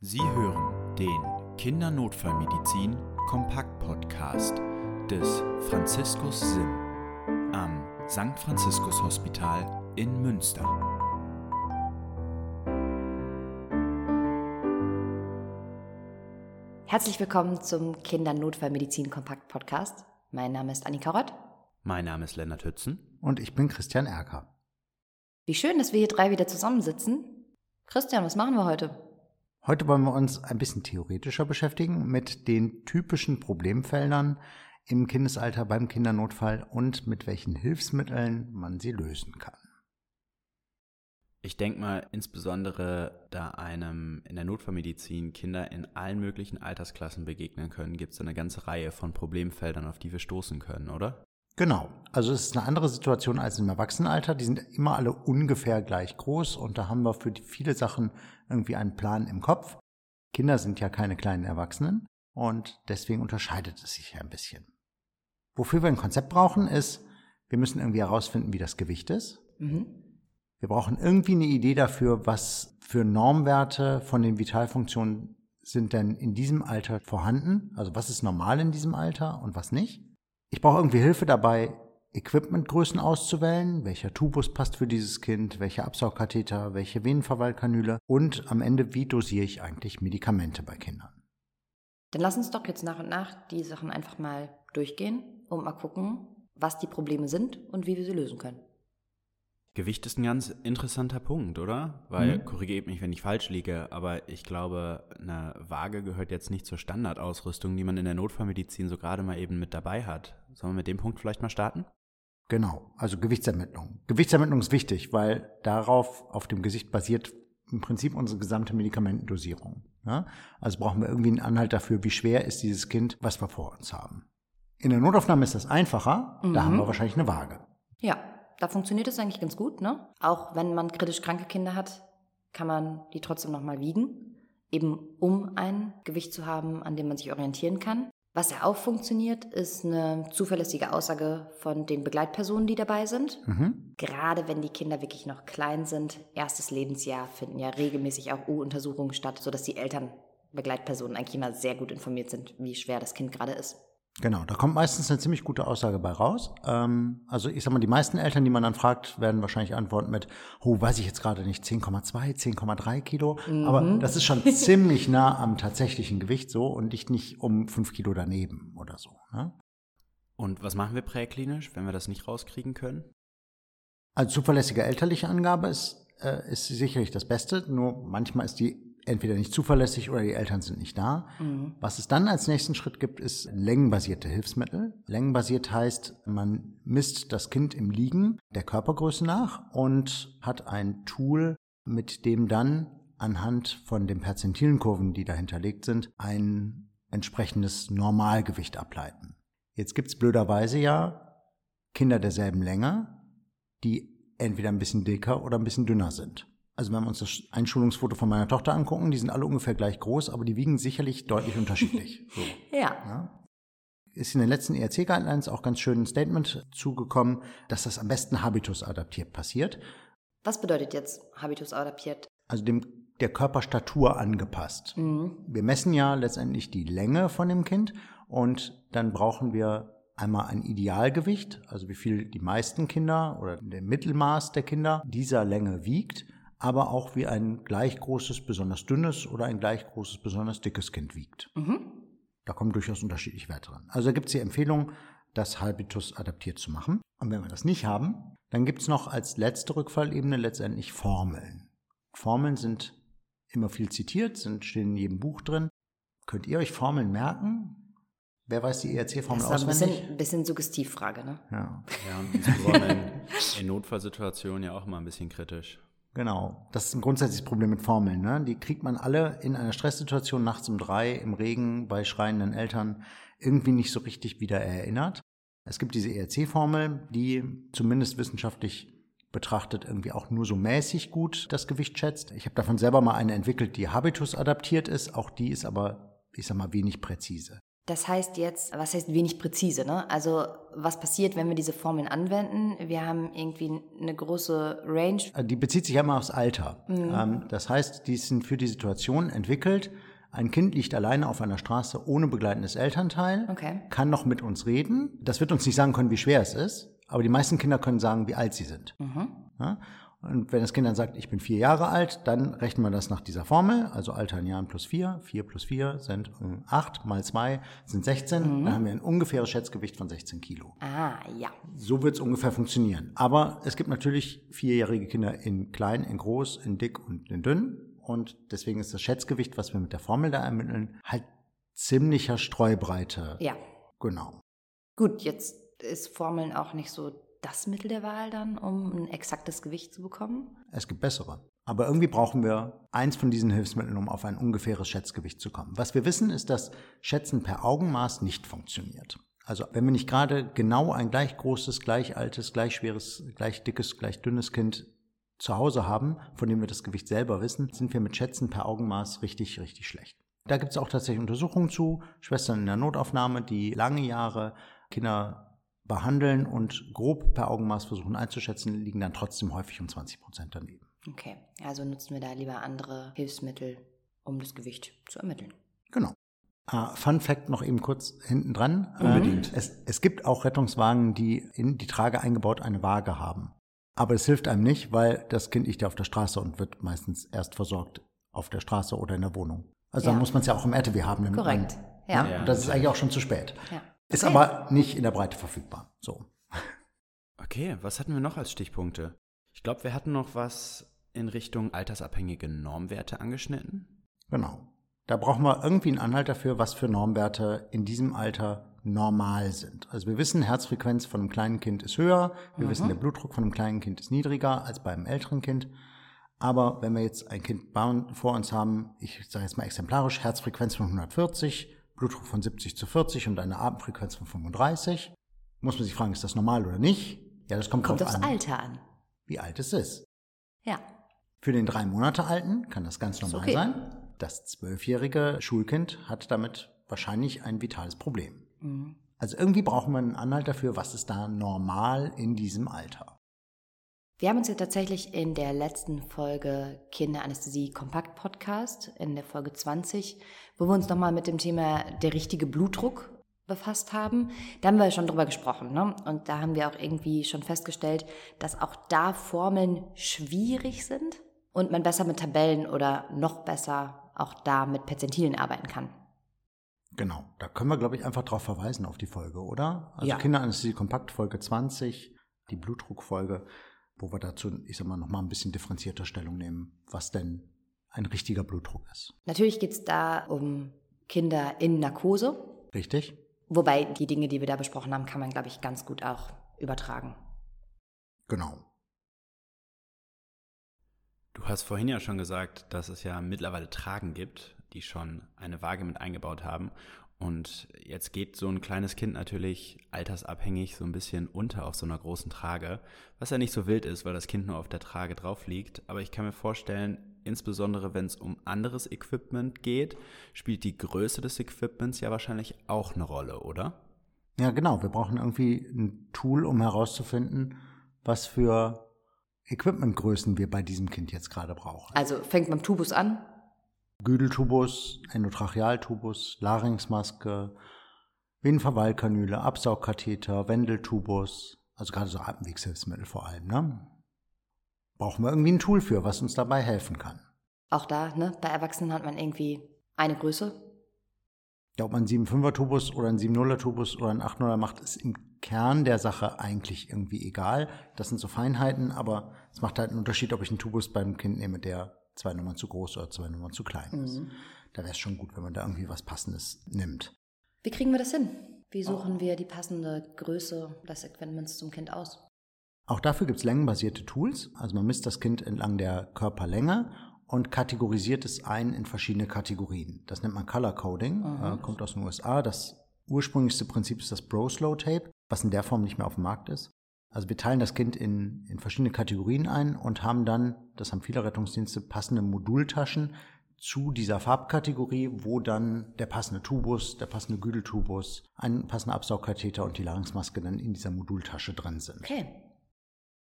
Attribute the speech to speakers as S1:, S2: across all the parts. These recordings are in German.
S1: Sie hören den Kindernotfallmedizin Kompakt Podcast des Franziskus Sim am St. Franziskus Hospital in Münster.
S2: Herzlich willkommen zum Kindernotfallmedizin Kompakt Podcast. Mein Name ist Annika Rott.
S1: Mein Name ist Lennart Hützen.
S3: Und ich bin Christian Erker.
S2: Wie schön, dass wir hier drei wieder zusammensitzen. Christian, was machen wir heute?
S3: Heute wollen wir uns ein bisschen theoretischer beschäftigen mit den typischen Problemfeldern im Kindesalter beim Kindernotfall und mit welchen Hilfsmitteln man sie lösen kann.
S1: Ich denke mal, insbesondere da einem in der Notfallmedizin Kinder in allen möglichen Altersklassen begegnen können, gibt es eine ganze Reihe von Problemfeldern, auf die wir stoßen können, oder?
S3: Genau. Also es ist eine andere Situation als im Erwachsenenalter. Die sind immer alle ungefähr gleich groß und da haben wir für viele Sachen irgendwie einen Plan im Kopf. Kinder sind ja keine kleinen Erwachsenen und deswegen unterscheidet es sich ja ein bisschen. Wofür wir ein Konzept brauchen, ist, wir müssen irgendwie herausfinden, wie das Gewicht ist. Mhm. Wir brauchen irgendwie eine Idee dafür, was für Normwerte von den Vitalfunktionen sind denn in diesem Alter vorhanden. Also was ist normal in diesem Alter und was nicht. Ich brauche irgendwie Hilfe dabei, Equipmentgrößen auszuwählen, welcher Tubus passt für dieses Kind, welcher Absaugkatheter, welche Venenverweilkanüle und am Ende, wie dosiere ich eigentlich Medikamente bei Kindern.
S2: Dann lass uns doch jetzt nach und nach die Sachen einfach mal durchgehen und mal gucken, was die Probleme sind und wie wir sie lösen können.
S1: Gewicht ist ein ganz interessanter Punkt, oder? Weil, mhm. korrigiert mich, wenn ich falsch liege, aber ich glaube, eine Waage gehört jetzt nicht zur Standardausrüstung, die man in der Notfallmedizin so gerade mal eben mit dabei hat. Sollen wir mit dem Punkt vielleicht mal starten?
S3: Genau, also Gewichtsermittlung. Gewichtsermittlung ist wichtig, weil darauf, auf dem Gesicht basiert im Prinzip unsere gesamte Medikamentendosierung. Ja? Also brauchen wir irgendwie einen Anhalt dafür, wie schwer ist dieses Kind, was wir vor uns haben. In der Notaufnahme ist das einfacher, mhm. da haben wir mhm. wahrscheinlich eine Waage.
S2: Ja, da funktioniert es eigentlich ganz gut. Ne? Auch wenn man kritisch kranke Kinder hat, kann man die trotzdem nochmal wiegen, eben um ein Gewicht zu haben, an dem man sich orientieren kann. Was ja auch funktioniert, ist eine zuverlässige Aussage von den Begleitpersonen, die dabei sind. Mhm. Gerade wenn die Kinder wirklich noch klein sind, erstes Lebensjahr, finden ja regelmäßig auch U-Untersuchungen statt, sodass die Eltern, Begleitpersonen eigentlich immer sehr gut informiert sind, wie schwer das Kind gerade ist.
S3: Genau, da kommt meistens eine ziemlich gute Aussage bei raus. Ähm, also ich sag mal, die meisten Eltern, die man dann fragt, werden wahrscheinlich antworten mit, oh, weiß ich jetzt gerade nicht, 10,2, 10,3 Kilo. Mhm. Aber das ist schon ziemlich nah am tatsächlichen Gewicht so und nicht, nicht um fünf Kilo daneben oder so. Ne?
S1: Und was machen wir präklinisch, wenn wir das nicht rauskriegen können?
S3: Also zuverlässige elterliche Angabe ist, äh, ist sicherlich das Beste, nur manchmal ist die entweder nicht zuverlässig oder die Eltern sind nicht da. Mhm. Was es dann als nächsten Schritt gibt, ist längenbasierte Hilfsmittel. Längenbasiert heißt, man misst das Kind im Liegen der Körpergröße nach und hat ein Tool, mit dem dann anhand von den Perzentilenkurven, die dahinterlegt sind, ein entsprechendes Normalgewicht ableiten. Jetzt gibt's blöderweise ja Kinder derselben Länge, die entweder ein bisschen dicker oder ein bisschen dünner sind. Also wenn wir uns das Einschulungsfoto von meiner Tochter angucken, die sind alle ungefähr gleich groß, aber die wiegen sicherlich deutlich unterschiedlich.
S2: So. ja. ja.
S3: Ist in den letzten ERC-Guidelines auch ganz schön ein Statement zugekommen, dass das am besten Habitus-adaptiert passiert.
S2: Was bedeutet jetzt Habitus-adaptiert?
S3: Also dem der Körperstatur angepasst. Mhm. Wir messen ja letztendlich die Länge von dem Kind und dann brauchen wir einmal ein Idealgewicht, also wie viel die meisten Kinder oder der Mittelmaß der Kinder dieser Länge wiegt aber auch wie ein gleich großes, besonders dünnes oder ein gleich großes, besonders dickes Kind wiegt. Mhm. Da kommen durchaus unterschiedliche Werte dran. Also da gibt es die Empfehlung, das Habitus adaptiert zu machen. Und wenn wir das nicht haben, dann gibt es noch als letzte Rückfallebene letztendlich Formeln. Formeln sind immer viel zitiert, sind, stehen in jedem Buch drin. Könnt ihr euch Formeln merken? Wer weiß die ERC-Formel auswendig?
S2: Das ist ein bisschen, bisschen Suggestivfrage, ne?
S1: Ja. Ja, und insbesondere in, in Notfallsituationen ja auch immer ein bisschen kritisch.
S3: Genau, das ist ein grundsätzliches Problem mit Formeln. Ne? Die kriegt man alle in einer Stresssituation nachts um drei im Regen bei schreienden Eltern irgendwie nicht so richtig wieder erinnert. Es gibt diese ERC-Formel, die zumindest wissenschaftlich betrachtet irgendwie auch nur so mäßig gut das Gewicht schätzt. Ich habe davon selber mal eine entwickelt, die Habitus adaptiert ist. Auch die ist aber, ich sag mal, wenig präzise.
S2: Das heißt jetzt, was heißt wenig präzise, ne? Also was passiert, wenn wir diese Formeln anwenden? Wir haben irgendwie eine große Range.
S3: Äh, die bezieht sich ja immer aufs Alter. Mhm. Das heißt, die sind für die Situation entwickelt. Ein Kind liegt alleine auf einer Straße ohne begleitendes Elternteil,
S2: okay.
S3: kann noch mit uns reden. Das wird uns nicht sagen können, wie schwer es ist, aber die meisten Kinder können sagen, wie alt sie sind.
S2: Mhm.
S3: Ja? Und wenn das Kind dann sagt, ich bin vier Jahre alt, dann rechnen wir das nach dieser Formel, also Alter in Jahren plus vier. Vier plus vier sind acht, mal zwei sind 16. Mhm. Dann haben wir ein ungefähres Schätzgewicht von 16 Kilo.
S2: Ah, ja.
S3: So wird es ungefähr funktionieren. Aber es gibt natürlich vierjährige Kinder in klein, in groß, in dick und in dünn. Und deswegen ist das Schätzgewicht, was wir mit der Formel da ermitteln, halt ziemlicher Streubreite.
S2: Ja.
S3: Genau.
S2: Gut, jetzt ist Formeln auch nicht so das Mittel der Wahl dann, um ein exaktes Gewicht zu bekommen?
S3: Es gibt bessere. Aber irgendwie brauchen wir eins von diesen Hilfsmitteln, um auf ein ungefähres Schätzgewicht zu kommen. Was wir wissen, ist, dass Schätzen per Augenmaß nicht funktioniert. Also wenn wir nicht gerade genau ein gleich großes, gleich altes, gleich schweres, gleich dickes, gleich dünnes Kind zu Hause haben, von dem wir das Gewicht selber wissen, sind wir mit Schätzen per Augenmaß richtig, richtig schlecht. Da gibt es auch tatsächlich Untersuchungen zu, Schwestern in der Notaufnahme, die lange Jahre Kinder behandeln und grob per Augenmaß versuchen einzuschätzen, liegen dann trotzdem häufig um 20 Prozent daneben.
S2: Okay, also nutzen wir da lieber andere Hilfsmittel, um das Gewicht zu ermitteln.
S3: Genau. Uh, Fun Fact noch eben kurz hinten dran.
S1: Unbedingt.
S3: Ähm, es, es gibt auch Rettungswagen, die in die Trage eingebaut eine Waage haben. Aber es hilft einem nicht, weil das Kind liegt ja auf der Straße und wird meistens erst versorgt auf der Straße oder in der Wohnung. Also ja. dann muss man es ja auch im RTW haben.
S2: Korrekt.
S3: Man, ja. Ne? ja. Und das ist eigentlich auch schon zu spät.
S2: Ja.
S3: Ist okay. aber nicht in der Breite verfügbar. So.
S1: Okay, was hatten wir noch als Stichpunkte? Ich glaube, wir hatten noch was in Richtung altersabhängige Normwerte angeschnitten.
S3: Genau. Da brauchen wir irgendwie einen Anhalt dafür, was für Normwerte in diesem Alter normal sind. Also wir wissen, Herzfrequenz von einem kleinen Kind ist höher. Wir mhm. wissen, der Blutdruck von einem kleinen Kind ist niedriger als bei einem älteren Kind. Aber wenn wir jetzt ein Kind vor uns haben, ich sage jetzt mal exemplarisch, Herzfrequenz von 140, Blutdruck von 70 zu 40 und eine Atemfrequenz von 35. Muss man sich fragen, ist das normal oder nicht? Ja, das kommt,
S2: kommt
S3: drauf
S2: aufs an, Alter an.
S3: Wie alt es ist.
S2: Ja.
S3: Für den drei Monate Alten kann das ganz normal okay. sein. Das zwölfjährige Schulkind hat damit wahrscheinlich ein vitales Problem.
S2: Mhm.
S3: Also irgendwie brauchen wir einen Anhalt dafür, was ist da normal in diesem Alter.
S2: Wir haben uns ja tatsächlich in der letzten Folge Kinderanästhesie Kompakt Podcast, in der Folge 20, wo wir uns nochmal mit dem Thema der richtige Blutdruck befasst haben. Da haben wir schon drüber gesprochen. Ne? Und da haben wir auch irgendwie schon festgestellt, dass auch da Formeln schwierig sind und man besser mit Tabellen oder noch besser auch da mit Perzentilen arbeiten kann.
S3: Genau, da können wir, glaube ich, einfach drauf verweisen auf die Folge, oder? Also
S2: ja.
S3: Kinderanästhesie Kompakt Folge 20, die Blutdruckfolge wo wir dazu, ich sag mal, nochmal ein bisschen differenzierter Stellung nehmen, was denn ein richtiger Blutdruck ist.
S2: Natürlich geht es da um Kinder in Narkose.
S3: Richtig.
S2: Wobei die Dinge, die wir da besprochen haben, kann man, glaube ich, ganz gut auch übertragen.
S3: Genau.
S1: Du hast vorhin ja schon gesagt, dass es ja mittlerweile Tragen gibt, die schon eine Waage mit eingebaut haben. Und jetzt geht so ein kleines Kind natürlich altersabhängig so ein bisschen unter auf so einer großen Trage, was ja nicht so wild ist, weil das Kind nur auf der Trage drauf liegt. Aber ich kann mir vorstellen, insbesondere wenn es um anderes Equipment geht, spielt die Größe des Equipments ja wahrscheinlich auch eine Rolle, oder?
S3: Ja, genau. Wir brauchen irgendwie ein Tool, um herauszufinden, was für Equipmentgrößen wir bei diesem Kind jetzt gerade brauchen.
S2: Also fängt beim Tubus an,
S3: Güdeltubus, Endotrachealtubus, Larynxmaske, Venenverweilkanüle, Absaugkatheter, Wendeltubus, also gerade so Atemwegshilfsmittel vor allem, ne? Brauchen wir irgendwie ein Tool für, was uns dabei helfen kann.
S2: Auch da, ne? Bei Erwachsenen hat man irgendwie eine Größe.
S3: Ja, ob man einen 7,5er Tubus oder einen 7,0er Tubus oder einen 8,0er macht, ist im Kern der Sache eigentlich irgendwie egal. Das sind so Feinheiten, aber es macht halt einen Unterschied, ob ich einen Tubus beim Kind nehme, der zwei Nummern zu groß oder zwei Nummern zu klein ist. Mhm. Da wäre es schon gut, wenn man da irgendwie was Passendes nimmt.
S2: Wie kriegen wir das hin? Wie suchen wir die passende Größe des Equipments zum Kind aus?
S3: Auch dafür gibt es längenbasierte Tools. Also man misst das Kind entlang der Körperlänge und kategorisiert es ein in verschiedene Kategorien. Das nennt man Color Coding, mhm. äh, kommt aus den USA. Das ursprünglichste Prinzip ist das Bro-Slow Tape, was in der Form nicht mehr auf dem Markt ist. Also wir teilen das Kind in, in verschiedene Kategorien ein und haben dann, das haben viele Rettungsdienste, passende Modultaschen, zu dieser Farbkategorie, wo dann der passende Tubus, der passende Güdeltubus, ein passender Absaugkatheter und die Larynxmaske dann in dieser Modultasche drin sind.
S2: Okay.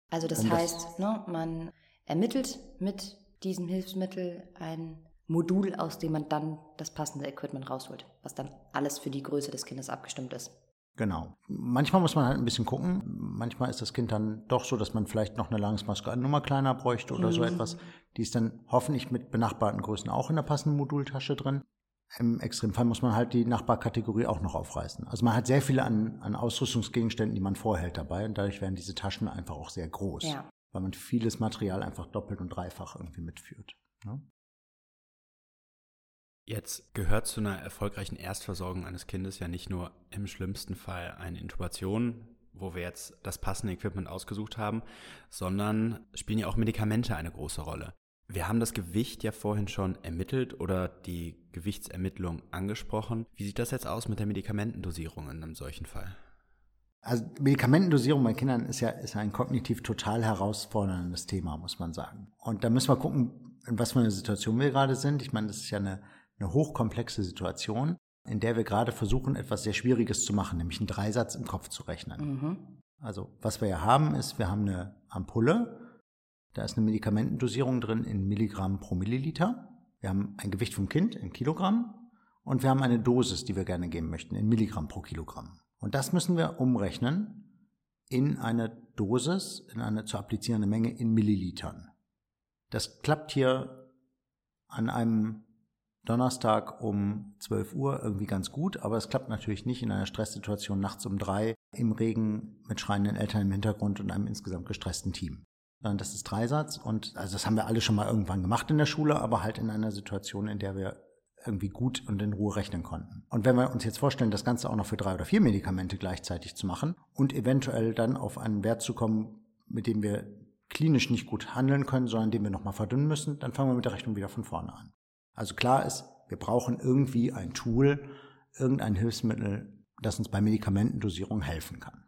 S2: Also das
S3: das-
S2: heißt, ne, man ermittelt mit diesem Hilfsmittel ein Modul, aus dem man dann das passende Equipment rausholt, was dann alles für die Größe des Kindes abgestimmt ist.
S3: Genau. Manchmal muss man halt ein bisschen gucken. Manchmal ist das Kind dann doch so, dass man vielleicht noch eine Larynxmaske eine Nummer kleiner bräuchte oder so etwas. Die ist dann hoffentlich mit benachbarten Größen auch in der passenden Modultasche drin. Im Extremfall muss man halt die Nachbarkategorie auch noch aufreißen. Also man hat sehr viele an, an Ausrüstungsgegenständen, die man vorhält dabei und dadurch werden diese Taschen einfach auch sehr groß,
S2: Ja.
S3: weil man vieles Material einfach doppelt und dreifach irgendwie mitführt. Ne?
S1: Jetzt gehört zu einer erfolgreichen Erstversorgung eines Kindes ja nicht nur im schlimmsten Fall eine Intubation, wo wir jetzt das passende Equipment ausgesucht haben, sondern spielen ja auch Medikamente eine große Rolle. Wir haben das Gewicht ja vorhin schon ermittelt oder die Gewichtsermittlung angesprochen. Wie sieht das jetzt aus mit der Medikamentendosierung in einem solchen Fall?
S3: Also Medikamentendosierung bei Kindern ist ja, ist ein kognitiv total herausforderndes Thema, muss man sagen. Und da müssen wir gucken, in was für eine Situation wir gerade sind. Ich meine, das ist ja eine, eine hochkomplexe Situation, in der wir gerade versuchen, etwas sehr Schwieriges zu machen, nämlich einen Dreisatz im Kopf zu rechnen.
S2: Mhm.
S3: Also was wir ja haben, ist, wir haben eine Ampulle, da ist eine Medikamentendosierung drin in Milligramm pro Milliliter. Wir haben ein Gewicht vom Kind in Kilogramm und wir haben eine Dosis, die wir gerne geben möchten, in Milligramm pro Kilogramm. Und das müssen wir umrechnen in eine Dosis, in eine zu applizierende Menge in Millilitern. Das klappt hier an einem Donnerstag um 12 Uhr irgendwie ganz gut, aber es klappt natürlich nicht in einer Stresssituation nachts um drei im Regen mit schreienden Eltern im Hintergrund und einem insgesamt gestressten Team. Das ist Dreisatz und also das haben wir alle schon mal irgendwann gemacht in der Schule, aber halt in einer Situation, in der wir irgendwie gut und in Ruhe rechnen konnten. Und wenn wir uns jetzt vorstellen, das Ganze auch noch für drei oder vier Medikamente gleichzeitig zu machen und eventuell dann auf einen Wert zu kommen, mit dem wir klinisch nicht gut handeln können, sondern den wir nochmal verdünnen müssen, dann fangen wir mit der Rechnung wieder von vorne an. Also klar ist, wir brauchen irgendwie ein Tool, irgendein Hilfsmittel, das uns bei Medikamentendosierung helfen kann.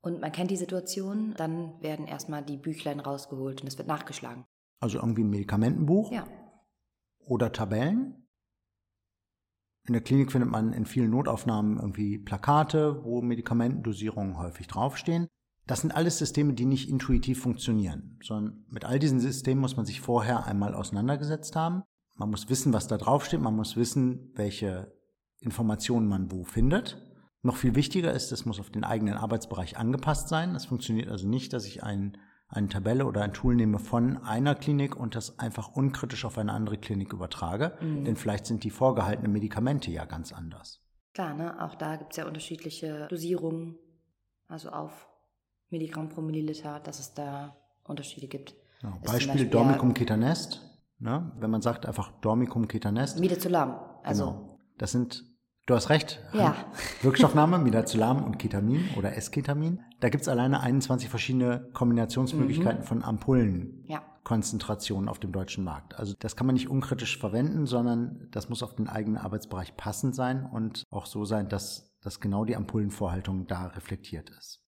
S2: Und man kennt die Situation, dann werden erstmal die Büchlein rausgeholt und es wird nachgeschlagen.
S3: Also irgendwie ein Medikamentenbuch
S2: Ja.
S3: oder Tabellen. In der Klinik findet man in vielen Notaufnahmen irgendwie Plakate, wo Medikamentendosierungen häufig draufstehen. Das sind alles Systeme, die nicht intuitiv funktionieren, sondern mit all diesen Systemen muss man sich vorher einmal auseinandergesetzt haben. Man muss wissen, was da draufsteht, man muss wissen, welche Informationen man wo findet. Noch viel wichtiger ist, es muss auf den eigenen Arbeitsbereich angepasst sein. Es funktioniert also nicht, dass ich ein, eine Tabelle oder ein Tool nehme von einer Klinik und das einfach unkritisch auf eine andere Klinik übertrage, denn vielleicht sind die vorgehaltenen Medikamente ja ganz anders.
S2: Klar, ne? Auch da gibt es ja unterschiedliche Dosierungen, also auf Milligramm pro Milliliter, dass es da Unterschiede gibt.
S3: Ja,
S2: zum
S3: Beispiel
S2: Beispiel
S3: Dormicum ketanest. Ne? Wenn man sagt einfach Dormicum ketanest,
S2: Midazolam, also
S3: genau. Das sind, du hast recht,
S2: Ja.
S3: Wirkstoffname, Midazolam und Ketamin oder Esketamin. Da gibt es alleine 21 verschiedene Kombinationsmöglichkeiten von Ampullen.
S2: ja,
S3: Konzentrationen auf dem deutschen Markt. Also das kann man nicht unkritisch verwenden, sondern das muss auf den eigenen Arbeitsbereich passend sein und auch so sein, dass, dass genau die Ampullenvorhaltung da reflektiert ist.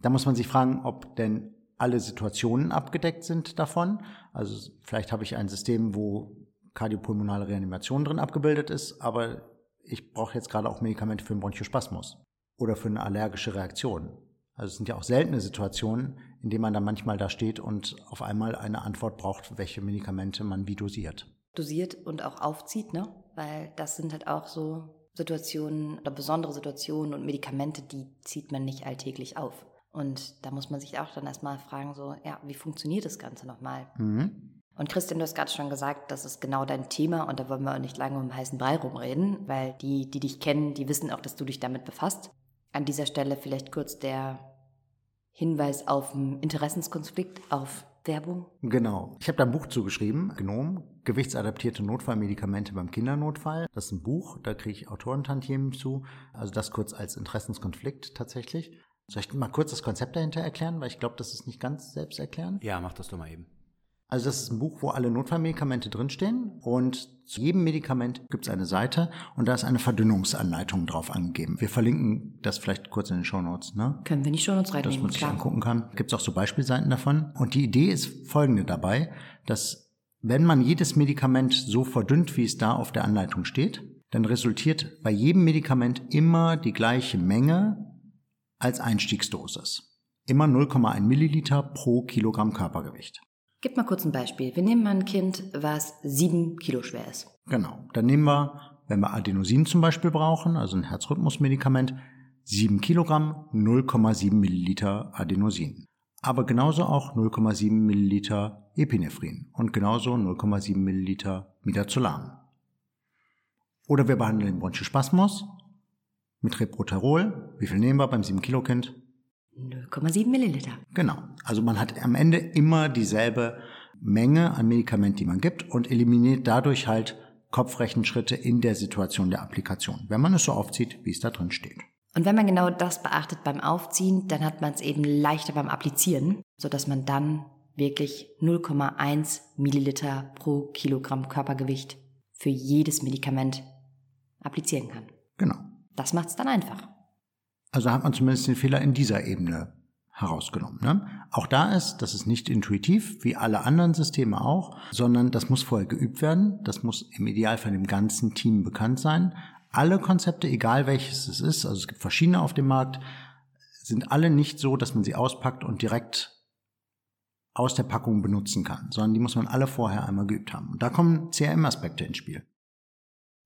S3: Da muss man sich fragen, ob denn alle Situationen abgedeckt sind davon. Also vielleicht habe ich ein System, wo kardiopulmonale Reanimation drin abgebildet ist, aber ich brauche jetzt gerade auch Medikamente für einen Bronchospasmus oder für eine allergische Reaktion. Also es sind ja auch seltene Situationen, in denen man dann manchmal da steht und auf einmal eine Antwort braucht, welche Medikamente man wie dosiert.
S2: dosiert und auch aufzieht, ne? Weil das sind halt auch so Situationen oder besondere Situationen und Medikamente, die zieht man nicht alltäglich auf. Und da muss man sich auch dann erstmal fragen, so, ja, wie funktioniert das Ganze nochmal?
S3: Mhm.
S2: Und Christian, du hast gerade schon gesagt, das ist genau dein Thema und da wollen wir auch nicht lange um heißen Brei rumreden, weil die, die dich kennen, die wissen auch, dass du dich damit befasst. An dieser Stelle vielleicht kurz der Hinweis auf einen Interessenskonflikt, auf Werbung.
S3: Genau. Ich habe da ein Buch zugeschrieben, Gnom, gewichtsadaptierte Notfallmedikamente beim Kindernotfall. Das ist ein Buch, da kriege ich Autorentantiemen zu. Also das kurz als Interessenskonflikt tatsächlich. Soll ich mal kurz das Konzept dahinter erklären, weil ich glaube, das ist nicht ganz selbsterklärend.
S1: Ja, mach das doch mal eben.
S3: Also das ist ein Buch, wo alle Notfallmedikamente drinstehen und zu jedem Medikament gibt es eine Seite und da ist eine Verdünnungsanleitung drauf angegeben. Wir verlinken das vielleicht kurz in den Shownotes, ne?
S2: Können wir nicht schon uns
S3: dass
S2: reinnehmen,
S3: man sich
S2: klar.
S3: angucken kann. Gibt es auch so Beispielseiten davon. Und die Idee ist folgende dabei, dass Wenn man jedes Medikament so verdünnt, wie es da auf der Anleitung steht, dann resultiert bei jedem Medikament immer die gleiche Menge als Einstiegsdosis. Immer 0,1 Milliliter pro Kilogramm Körpergewicht.
S2: Gib mal kurz ein Beispiel. Wir nehmen mal ein Kind, was sieben Kilo schwer ist.
S3: Genau. Dann nehmen wir, wenn wir Adenosin zum Beispiel brauchen, also ein Herzrhythmusmedikament, 7 Kilogramm, 0,7 Milliliter Adenosin aber genauso auch 0,7 Milliliter Epinephrin und genauso 0,7 Milliliter Midazolam. Oder wir behandeln den Bronchospasmus mit Reproterol. Wie viel nehmen wir beim 7-Kilo-Kind?
S2: 0,7 Milliliter.
S3: Genau. Also man hat am Ende immer dieselbe Menge an Medikament, die man gibt und eliminiert dadurch halt Kopfrechenschritte in der Situation der Applikation, wenn man es so aufzieht, wie es da drin steht.
S2: Und wenn man genau das beachtet beim Aufziehen, dann hat man es eben leichter beim Applizieren, sodass man dann wirklich 0,1 Milliliter pro Kilogramm Körpergewicht für jedes Medikament applizieren kann.
S3: Genau.
S2: Das macht es dann einfach.
S3: Also hat man zumindest den Fehler in dieser Ebene herausgenommen. Ne? Auch da ist, das ist nicht intuitiv, wie alle anderen Systeme auch, sondern das muss vorher geübt werden. Das muss im Idealfall dem ganzen Team bekannt sein alle Konzepte, egal welches es ist, also es gibt verschiedene auf dem Markt, sind alle nicht so, dass man sie auspackt und direkt aus der Packung benutzen kann, sondern die muss man alle vorher einmal geübt haben. Und da kommen CRM-Aspekte ins Spiel.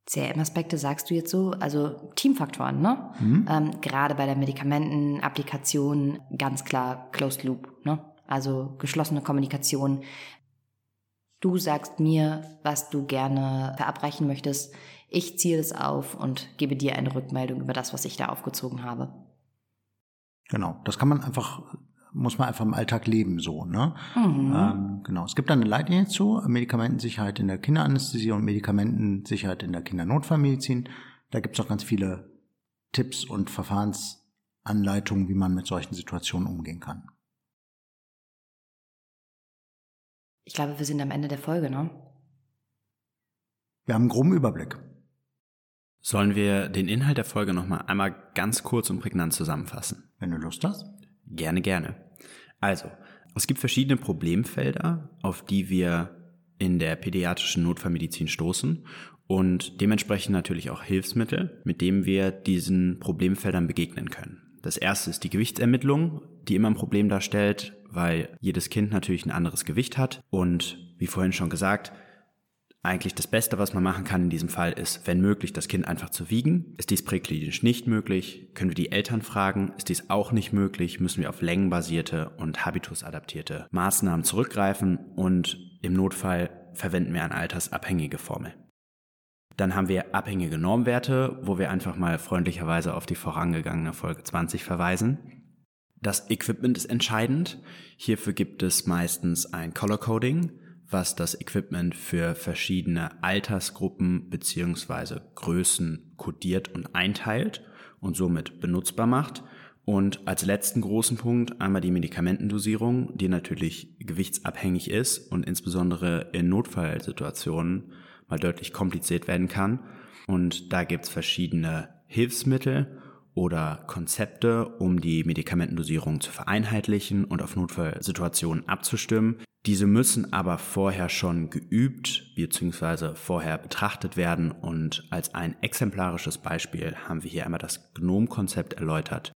S2: CRM-Aspekte sagst du jetzt so, also Teamfaktoren, ne? Mhm. Ähm, gerade bei der Medikamentenapplikation ganz klar Closed Loop, ne? Also geschlossene Kommunikation. Du sagst mir, was du gerne verabreichen möchtest. Ich ziehe es auf und gebe dir eine Rückmeldung über das, was ich da aufgezogen habe.
S3: Genau, das kann man einfach, muss man einfach im Alltag leben so. Ne? Mhm. Ähm, genau, es gibt da eine Leitlinie zu, Medikamentensicherheit in der Kinderanästhesie und Medikamentensicherheit in der Kindernotfallmedizin. Da gibt es auch ganz viele Tipps und Verfahrensanleitungen, wie man mit solchen Situationen umgehen kann.
S2: Ich glaube, wir sind am Ende der Folge, ne?
S3: Wir haben einen groben Überblick.
S1: Sollen wir den Inhalt der Folge nochmal einmal ganz kurz und prägnant zusammenfassen?
S3: Wenn du Lust hast.
S1: Gerne, gerne. Also, es gibt verschiedene Problemfelder, auf die wir in der pädiatrischen Notfallmedizin stoßen und dementsprechend natürlich auch Hilfsmittel, mit denen wir diesen Problemfeldern begegnen können. Das erste ist die Gewichtsermittlung, die immer ein Problem darstellt, weil jedes Kind natürlich ein anderes Gewicht hat und wie vorhin schon gesagt, eigentlich das Beste, was man machen kann in diesem Fall, ist, wenn möglich, das Kind einfach zu wiegen. Ist dies präklinisch nicht möglich, können wir die Eltern fragen. Ist dies auch nicht möglich, müssen wir auf längenbasierte und habitusadaptierte Maßnahmen zurückgreifen und im Notfall verwenden wir eine altersabhängige Formel. Dann haben wir abhängige Normwerte, wo wir einfach mal freundlicherweise auf die vorangegangene Folge 20 verweisen. Das Equipment ist entscheidend. Hierfür gibt es meistens ein Color Coding was das Equipment für verschiedene Altersgruppen bzw. Größen kodiert und einteilt und somit benutzbar macht. Und als letzten großen Punkt einmal die Medikamentendosierung, die natürlich gewichtsabhängig ist und insbesondere in Notfallsituationen mal deutlich kompliziert werden kann. Und da gibt's verschiedene Hilfsmittel oder Konzepte, um die Medikamentendosierung zu vereinheitlichen und auf Notfallsituationen abzustimmen. Diese müssen aber vorher schon geübt bzw. vorher betrachtet werden und als ein exemplarisches Beispiel haben wir hier einmal das GNOME-Konzept erläutert.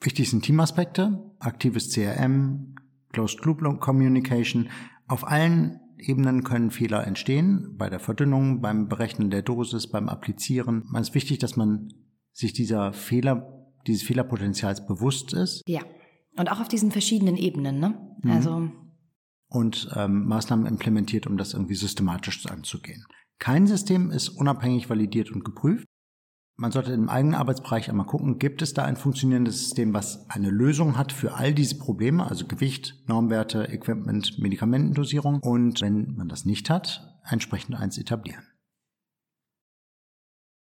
S3: Wichtig sind Teamaspekte, aktives CRM, Closed Loop Communication. Auf allen Ebenen können Fehler entstehen, bei der Verdünnung, beim Berechnen der Dosis, beim Applizieren. Es ist wichtig, dass man sich dieser Fehler, dieses Fehlerpotenzials bewusst ist.
S2: Ja. Und auch auf diesen verschiedenen Ebenen, ne? Mhm. Also.
S3: Und ähm, Maßnahmen implementiert, um das irgendwie systematisch anzugehen. Kein System ist unabhängig validiert und geprüft. Man sollte im eigenen Arbeitsbereich einmal gucken, gibt es da ein funktionierendes System, was eine Lösung hat für all diese Probleme, also Gewicht, Normwerte, Equipment, Medikamentendosierung. Und wenn man das nicht hat, entsprechend eins etablieren.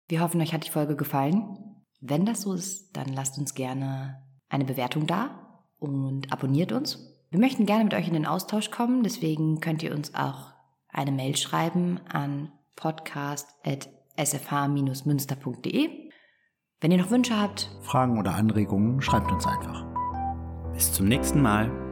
S2: Wir hoffen, euch hat die Folge gefallen. Wenn das so ist, dann lasst uns gerne eine Bewertung da und abonniert uns. Wir möchten gerne mit euch in den Austausch kommen, deswegen könnt ihr uns auch eine Mail schreiben an podcast.sfh-münster.de. Wenn ihr noch Wünsche habt,
S3: Fragen oder Anregungen, schreibt uns einfach.
S1: Bis zum nächsten Mal.